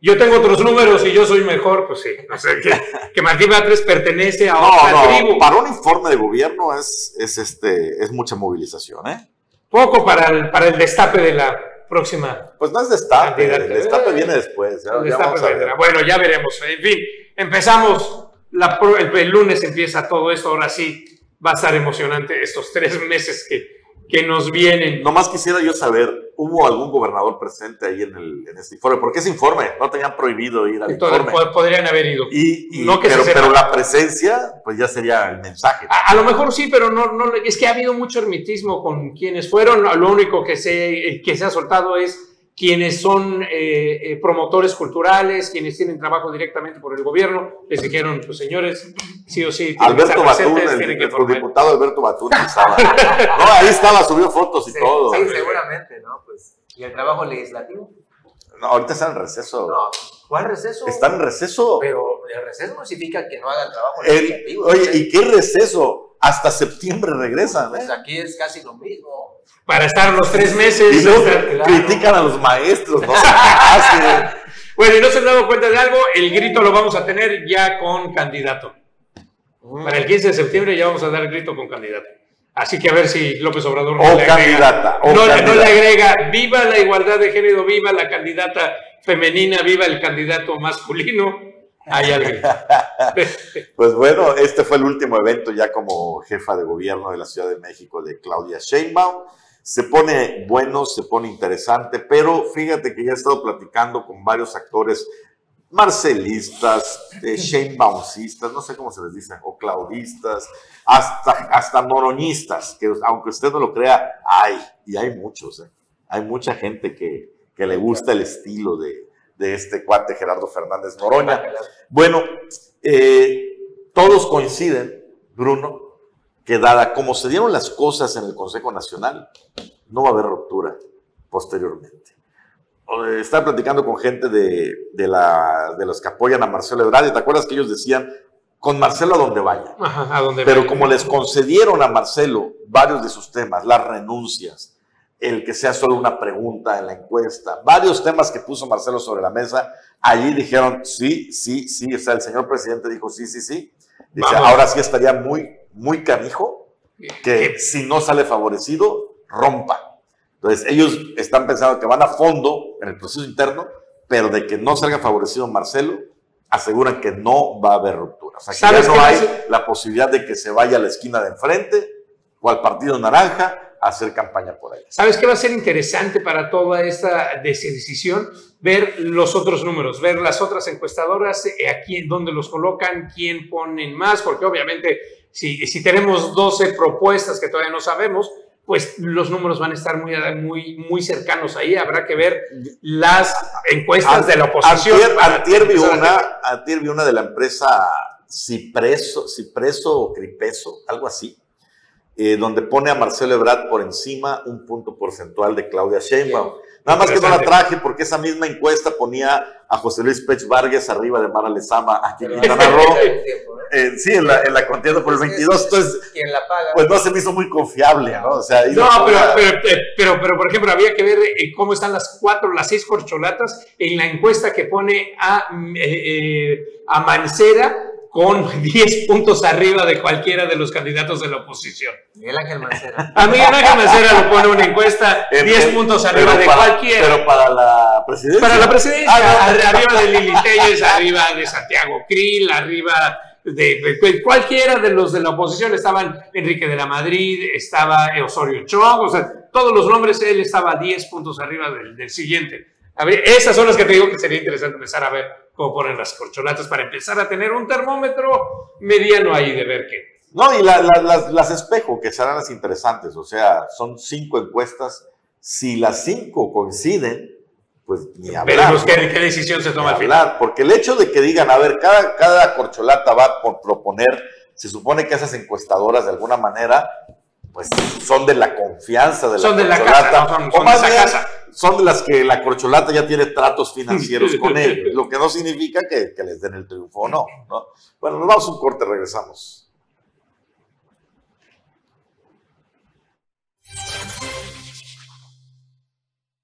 yo tengo otros números y yo soy mejor? Pues sí, o sea, que, que Martí Batres pertenece a otra no, tribu. Para un informe de gobierno es, es, este, es mucha movilización, ¿eh? Poco para el, para el destape de la próxima. Pues no es destape, el destape viene después. Ya, bueno, ya veremos. En fin, empezamos, la, el lunes empieza todo esto, ahora sí va a estar emocionante estos tres meses que que nos vienen. Nomás quisiera yo saber, ¿hubo algún gobernador presente ahí en, el, en este informe? Porque ese informe no tenían prohibido ir al informe. Podrían haber ido. Y, no que pero, pero, la presencia, pues ya sería el mensaje. A, lo mejor sí, pero no, no, es que ha habido mucho hermetismo con quienes fueron. Lo único que se, que se ha soltado es quienes son eh, eh, promotores culturales, quienes tienen trabajo directamente por el gobierno, les dijeron, pues señores, sí o sí. Alberto Batún, el, el, el diputado Alberto Batún estaba. no, ahí estaba, subió fotos y todo. Sí, seguramente, ¿no? Pues, ¿y el trabajo legislativo? No, ahorita está en receso. No, ¿cuál receso? Está en receso. Pero el receso no significa que no haga el trabajo legislativo. Oye, ¿y qué receso? Hasta septiembre regresan. Pues aquí es casi lo mismo para estar los tres meses. Y luego critican a los maestros, no Bueno, y no se han dado cuenta de algo, el grito lo vamos a tener ya con candidato. Para el 15 de septiembre ya vamos a dar el grito con candidato. Así que a ver si López Obrador no, le, agrega, no, le agrega, viva la igualdad de género, viva la candidata femenina, viva el candidato masculino. Hay alguien. pues bueno, este fue el último evento ya como jefa de gobierno de la Ciudad de México de Claudia Sheinbaum se pone bueno, se pone interesante, pero fíjate que ya he estado platicando con varios actores marcelistas, eh, no sé cómo se les dice, o claudistas, hasta, hasta noroñistas, que aunque usted no lo crea, hay, y hay muchos, eh. hay mucha gente que, que, le gusta el estilo de, de, este cuate Gerardo Fernández Noroña. Bueno, eh, todos coinciden, Bruno, que dada como se dieron las cosas en el Consejo Nacional, no va a haber ruptura posteriormente. Estaba platicando con gente de, de, la, de los que apoyan a Marcelo Ebrard y te acuerdas que ellos decían, con Marcelo a donde vaya. a donde Pero como les concedieron a Marcelo varios de sus temas, las renuncias, el que sea solo una pregunta en la encuesta, varios temas que puso Marcelo sobre la mesa, allí dijeron sí, sí, sí, o sea, el señor presidente dijo sí, sí, sí. Dice, ahora sí estaría muy muy canijo que si no sale favorecido, rompa. Entonces, ellos están pensando que van a fondo en el proceso interno, pero de que no salga favorecido Marcelo, aseguran que no va a haber ruptura. O sea, que ya no hay la posibilidad de que se vaya a la esquina de enfrente o al partido naranja hacer campaña por ahí. ¿Sabes qué va a ser interesante para toda esta decisión? Ver los otros números, ver las otras encuestadoras, eh, aquí dónde los colocan, quién ponen más, porque obviamente si, si tenemos 12 propuestas que todavía no sabemos, pues los números van a estar muy, muy, muy cercanos ahí. Habrá que ver las encuestas de la oposición. Antier, vi una, vi una de la empresa Cipreso, Cipreso o Cripeso, algo así, eh, donde pone a Marcelo Ebrard por encima un punto porcentual de Claudia Sheinbaum. Nada más que no la traje porque esa misma encuesta ponía a José Luis Pech Vargas arriba de Mara Lezama aquí en Quintana Roo. Eh, sí, en la, en la contienda por el 22. Entonces, ¿quién la paga? Pues no se me hizo muy confiable, ¿no? O sea, no, pero, pero, pero, pero, por ejemplo, había que ver eh, cómo están las cuatro, las seis corcholatas en la encuesta que pone a, eh, a Mancera con 10 puntos arriba de cualquiera de los candidatos de la oposición. Miguel Ángel Mancera. A Miguel Ángel Mancera lo pone una encuesta 10 puntos arriba de cualquiera. Pero para la presidencia. Para la presidencia, ah, arriba de Lili Telles, arriba de Santiago Krill, arriba de, cualquiera de los de la oposición. Estaban Enrique de la Madrid, estaba Osorio Chong, o sea, todos los nombres, él estaba 10 puntos arriba del, del siguiente. A ver, esas son las que te digo que sería interesante empezar a ver cómo ponen las corcholatas para empezar a tener un termómetro mediano ahí de ver qué. No, y las, espejo, que serán las interesantes, o sea, son cinco encuestas. Si las cinco coinciden, pues ni hablar. Veremos qué, decisión se toma al final. Porque el hecho de que digan, a ver, cada, cada corcholata va por proponer, se supone que esas encuestadoras de alguna manera pues son de la confianza de la son de la casa, son, de casa. Son de las que la corcholata ya tiene tratos financieros con ellos, lo que no significa que, les den el triunfo o no, no. Bueno, nos vamos a un corte, regresamos.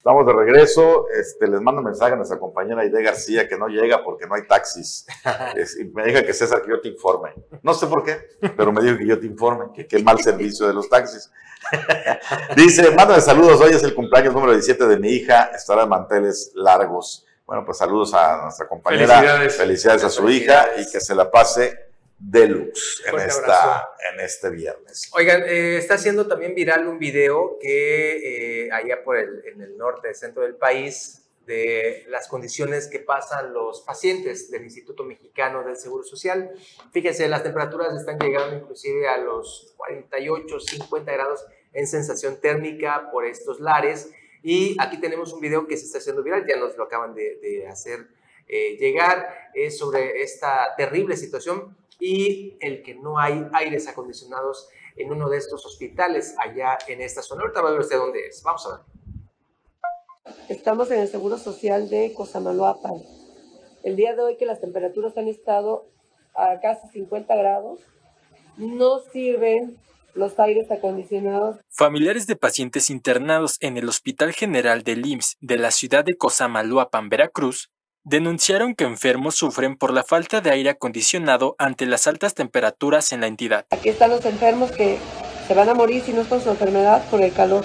Estamos de regreso. Este, les mando mensaje a nuestra compañera Aide García que no llega porque no hay taxis. y me diga que César que yo te informe. No sé por qué, pero me dijo que yo te informe, que qué mal servicio de los taxis. Dice, mándame saludos. Hoy es el cumpleaños número 17 de mi hija. Estará en manteles largos. Bueno, pues saludos a nuestra compañera. Felicidades, Felicidades a su hija y que se la pase deluxe en, esta, en este viernes. Oigan, eh, está haciendo también viral un video que eh, allá por el, en el norte, centro del país, de las condiciones que pasan los pacientes del Instituto Mexicano del Seguro Social. Fíjense, las temperaturas están llegando inclusive a los 48, 50 grados en sensación térmica por estos lares. Y aquí tenemos un video que se está haciendo viral, ya nos lo acaban de, hacer eh, llegar, es sobre esta terrible situación y el que no hay aires acondicionados en uno de estos hospitales allá en esta zona. Ahorita va a ver usted dónde es. Vamos a ver. Estamos en el Seguro Social de Cosamaloapan. El día de hoy que las temperaturas han estado a casi 50 grados, no sirven los aires acondicionados. Familiares de pacientes internados en el Hospital General del IMSS de la ciudad de Cosamaloapan, Veracruz, denunciaron que enfermos sufren por la falta de aire acondicionado ante las altas temperaturas en la entidad. Aquí están los enfermos que se van a morir si no es por su enfermedad, por el calor.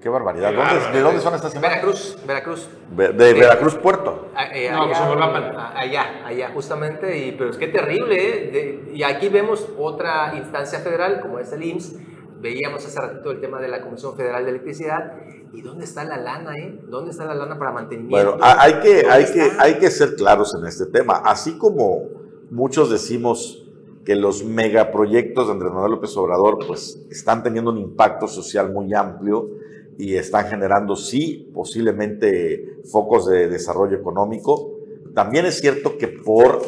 Qué barbaridad. ¿De dónde son estas semanas? Veracruz, Veracruz. de Veracruz Puerto. Ah, eh, no, pues allá, allá, allá, justamente. Y, pero es que terrible, ¿eh? y aquí vemos otra instancia federal, como es el IMSS. Veíamos hace ratito el tema de la Comisión Federal de Electricidad ¿Y dónde está la lana, eh? ¿Dónde está la lana para mantenimiento? Bueno, hay que, hay, que, hay que ser claros en este tema. Así como muchos decimos que los megaproyectos de Andrés Manuel López Obrador pues están teniendo un impacto social muy amplio y están generando, sí, posiblemente focos de desarrollo económico. También es cierto que por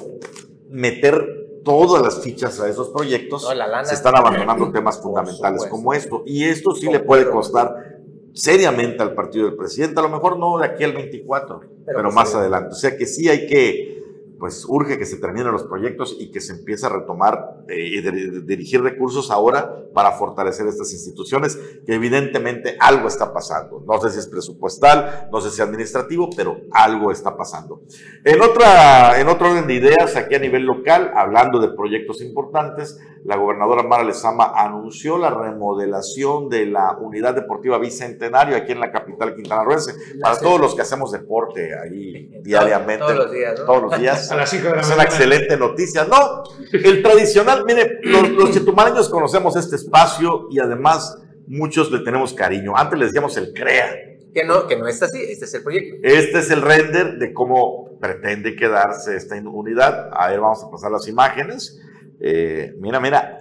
meter todas las fichas a esos proyectos, se están abandonando temas fundamentales como esto. Y esto sí le puede costar seriamente al partido del presidente, a lo mejor no de aquí al 24, pero, pues más adelante. O sea que sí hay que pues urge que se terminen los proyectos y que se empiece a retomar eh, y dirigir recursos ahora para fortalecer estas instituciones, que evidentemente algo está pasando. No sé si es presupuestal, no sé si es administrativo, pero algo está pasando. En, otra, en otro orden de ideas, aquí a nivel local, hablando de proyectos importantes, la gobernadora Mara Lezama anunció la remodelación de la unidad deportiva Bicentenario aquí en la capital quintanarroense, para todos los que hacemos deporte ahí diariamente. Todos los días. Todos los días es una excelente noticia. No, el tradicional, mire, los, los chetumaleños conocemos este espacio y además muchos le tenemos cariño. Antes le decíamos el CREA. Que no, que no está así, este es el proyecto. Este es el render de cómo pretende quedarse esta unidad. A ver, vamos a pasar las imágenes. Eh, mira, mira,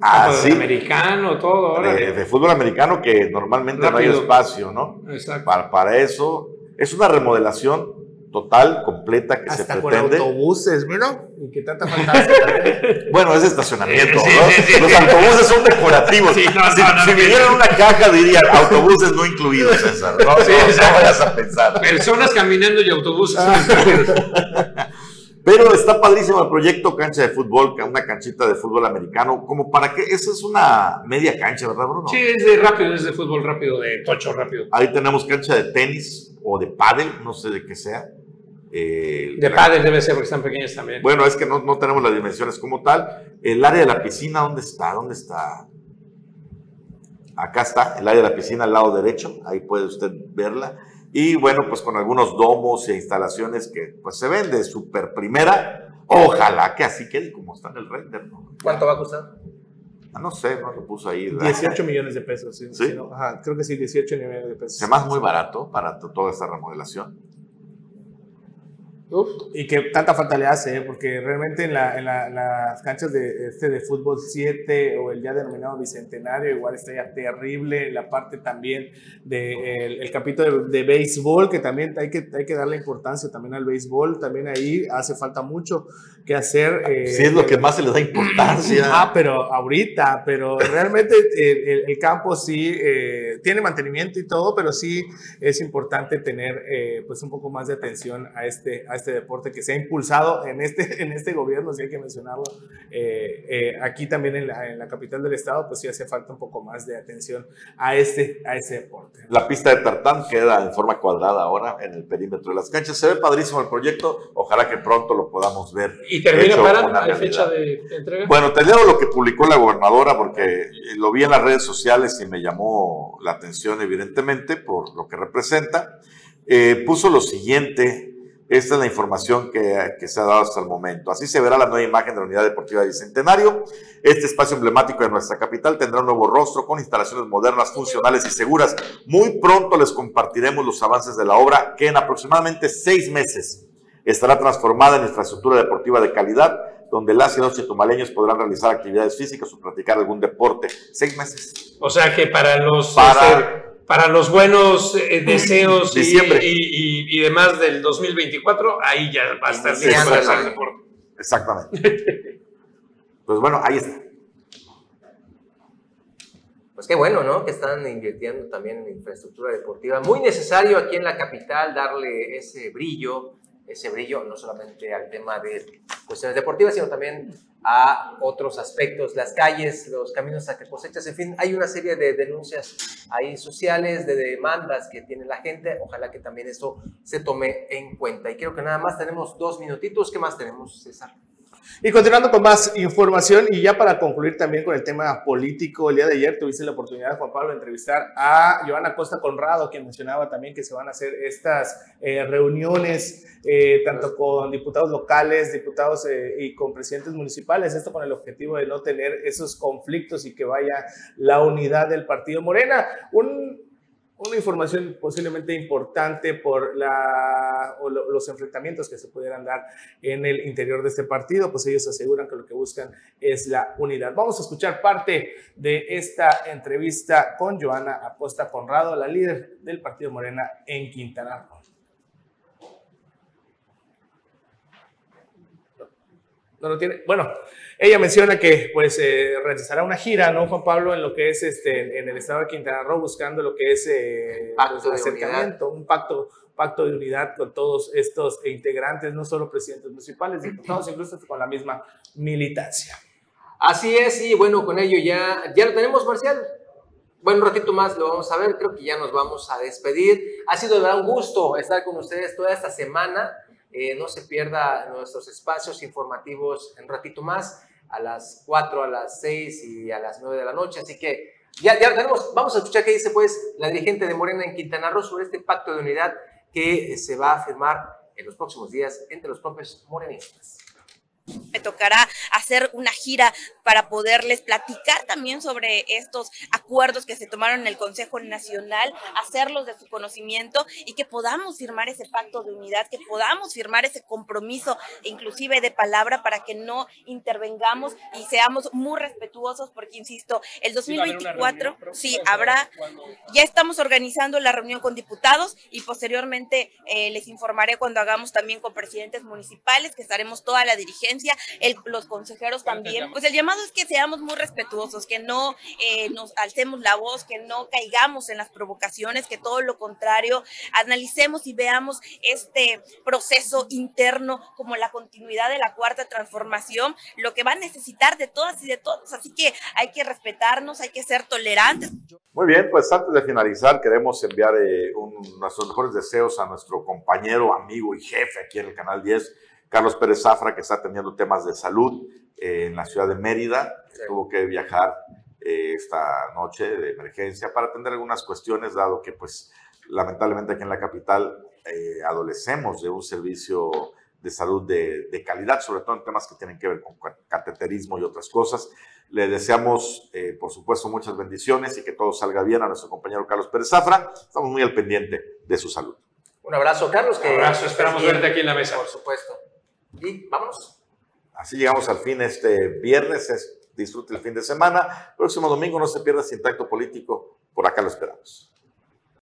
Ah, sí. americano, todo. De, de, fútbol americano que normalmente no hay espacio, ¿no? Exacto. Para, para eso es una remodelación total, completa que se pretende. Con autobuses, mira, y que tanta bueno, es estacionamiento, ¿no? Los autobuses son decorativos. si, si vinieran una caja dirían autobuses no incluidos, César. No, no, vayas a pensar. Personas caminando y autobuses Pero está padrísimo el proyecto cancha de fútbol, una canchita de fútbol americano, como para que, esa es una media cancha, ¿verdad, Bruno? Sí, es de rápido, es de fútbol rápido, de tocho rápido. Ahí tenemos cancha de tenis o de pádel, no sé de qué sea. Eh, de padres debe ser porque están pequeños también. Bueno, es que no, no, tenemos las dimensiones como tal. El área de la piscina, ¿dónde está? ¿Dónde está? Acá está, el área de la piscina al lado derecho, ahí puede usted verla. Y bueno, pues con algunos domos e instalaciones que pues se ven de super primera. Ojalá que así quede como está en el render. ¿Cuánto va a costar? Ah, no sé, no lo puso ahí. 18 millones de pesos. Sí, creo que sí, 18 millones de pesos. Se más muy barato para toda esta remodelación. Y que tanta falta le hace, ¿eh? porque realmente en, la, en, las canchas de, este, de fútbol 7 o el ya denominado bicentenario, igual está ya terrible. La parte también del el capítulo de, béisbol, que también hay que, hay que darle importancia también al béisbol. También ahí hace falta mucho que hacer. Eh, sí, es lo que más se le da importancia. Ah, pero ahorita, pero realmente el, el, campo sí eh, tiene mantenimiento y todo, pero sí es importante tener eh, pues un poco más de atención a este, a este deporte que se ha impulsado en este, en este gobierno, si hay que mencionarlo. aquí también en la, en la, capital del estado, pues sí hace falta un poco más de atención a este, a este deporte. La pista de tartán queda en forma cuadrada ahora en el perímetro de las canchas. Se ve padrísimo el proyecto. Ojalá que pronto lo podamos ver ¿Y termina para la fecha de entrega? Bueno, te leo lo que publicó la gobernadora porque lo vi en las redes sociales y me llamó la atención evidentemente por lo que representa. Eh, puso lo siguiente, esta es la información que, que, se ha dado hasta el momento. Así se verá la nueva imagen de la Unidad Deportiva Bicentenario. Este espacio emblemático de nuestra capital tendrá un nuevo rostro con instalaciones modernas, funcionales y seguras. Muy pronto les compartiremos los avances de la obra que en aproximadamente seis meses estará transformada en infraestructura deportiva de calidad, donde las y los chetumaleños podrán realizar actividades físicas o practicar algún deporte. Seis meses. O sea que para los, para, este, los buenos eh, deseos y, y, demás del 2024, ahí ya va a estar listo para el deporte. Exactamente. pues bueno, ahí está. Pues qué bueno, ¿no? Que están invirtiendo también en infraestructura deportiva. Muy necesario aquí en la capital darle ese brillo ese brillo, no solamente al tema de cuestiones deportivas, sino también a otros aspectos, las calles, los caminos a que cosechas, en fin, hay una serie de denuncias ahí sociales, de demandas que tiene la gente, ojalá que también eso se tome en cuenta. Y creo que nada más tenemos dos minutitos, ¿qué más tenemos, César? Y continuando con más información y ya para concluir también con el tema político, el día de ayer tuviste la oportunidad, Juan Pablo, de entrevistar a Joana Costa Conrado, quien mencionaba también que se van a hacer estas eh, reuniones eh, tanto con diputados locales, diputados eh, y con presidentes municipales, esto con el objetivo de no tener esos conflictos y que vaya la unidad del partido Morena. Un, una información posiblemente importante por la, los enfrentamientos que se pudieran dar en el interior de este partido, pues ellos aseguran que lo que buscan es la unidad. Vamos a escuchar parte de esta entrevista con Joana Acosta Conrado, la líder del Partido Morena en Quintana Roo. No lo tiene. Bueno, ella menciona que pues eh, realizará una gira, ¿no, Juan Pablo, en lo que es este, en el estado de Quintana Roo, buscando lo que es eh, pues, acercamiento, un pacto, pacto de unidad con todos estos integrantes, no solo presidentes municipales, diputados, incluso con la misma militancia. Así es, y bueno, con ello ya, ya lo tenemos, Marcial. Bueno, un ratito más lo vamos a ver, creo que ya nos vamos a despedir. Ha sido de verdad un gusto estar con ustedes toda esta semana. Eh, no se pierda nuestros espacios informativos en un ratito más, a las 4, a las 6 y a las 9 de la noche. Así que ya, ya tenemos, vamos a escuchar qué dice pues la dirigente de Morena en Quintana Roo sobre este pacto de unidad que se va a firmar en los próximos días entre los propios morenistas. Me tocará hacer una gira para poderles platicar también sobre estos acuerdos que se tomaron en el Consejo Nacional, hacerlos de su conocimiento y que podamos firmar ese pacto de unidad, que podamos firmar ese compromiso, inclusive de palabra, para que no intervengamos y seamos muy respetuosos, porque, insisto, el 2024, sí, habrá, ya estamos organizando la reunión con diputados y posteriormente eh, les informaré cuando hagamos también con presidentes municipales, que estaremos toda la dirigencia, los consejeros también. Pues el llamado es que seamos muy respetuosos, que no eh, nos alcemos la voz, que no caigamos en las provocaciones, que todo lo contrario, analicemos y veamos este proceso interno como la continuidad de la cuarta transformación, lo que va a necesitar de todas y de todos. Así que hay que respetarnos, hay que ser tolerantes. Muy bien, pues antes de finalizar, queremos enviar eh, nuestros mejores deseos a nuestro compañero, amigo y jefe aquí en el Canal 10, Carlos Pérez Zafra, que está teniendo temas de salud eh, en la ciudad de Mérida. Tuvo que viajar eh, esta noche de emergencia para atender algunas cuestiones, dado que, pues, lamentablemente aquí en la capital eh, adolecemos de un servicio de salud de, de, calidad, sobre todo en temas que tienen que ver con cateterismo y otras cosas. Le deseamos, eh, por supuesto, muchas bendiciones y que todo salga bien a nuestro compañero Carlos Pérez Zafra. Estamos muy al pendiente de su salud. Un abrazo, Carlos. Un abrazo, esperamos verte aquí en la mesa. Por supuesto. Y vámonos. Así llegamos al fin este viernes. disfrute el fin de semana. Próximo domingo no se pierda Sintacto Político. Por acá lo esperamos.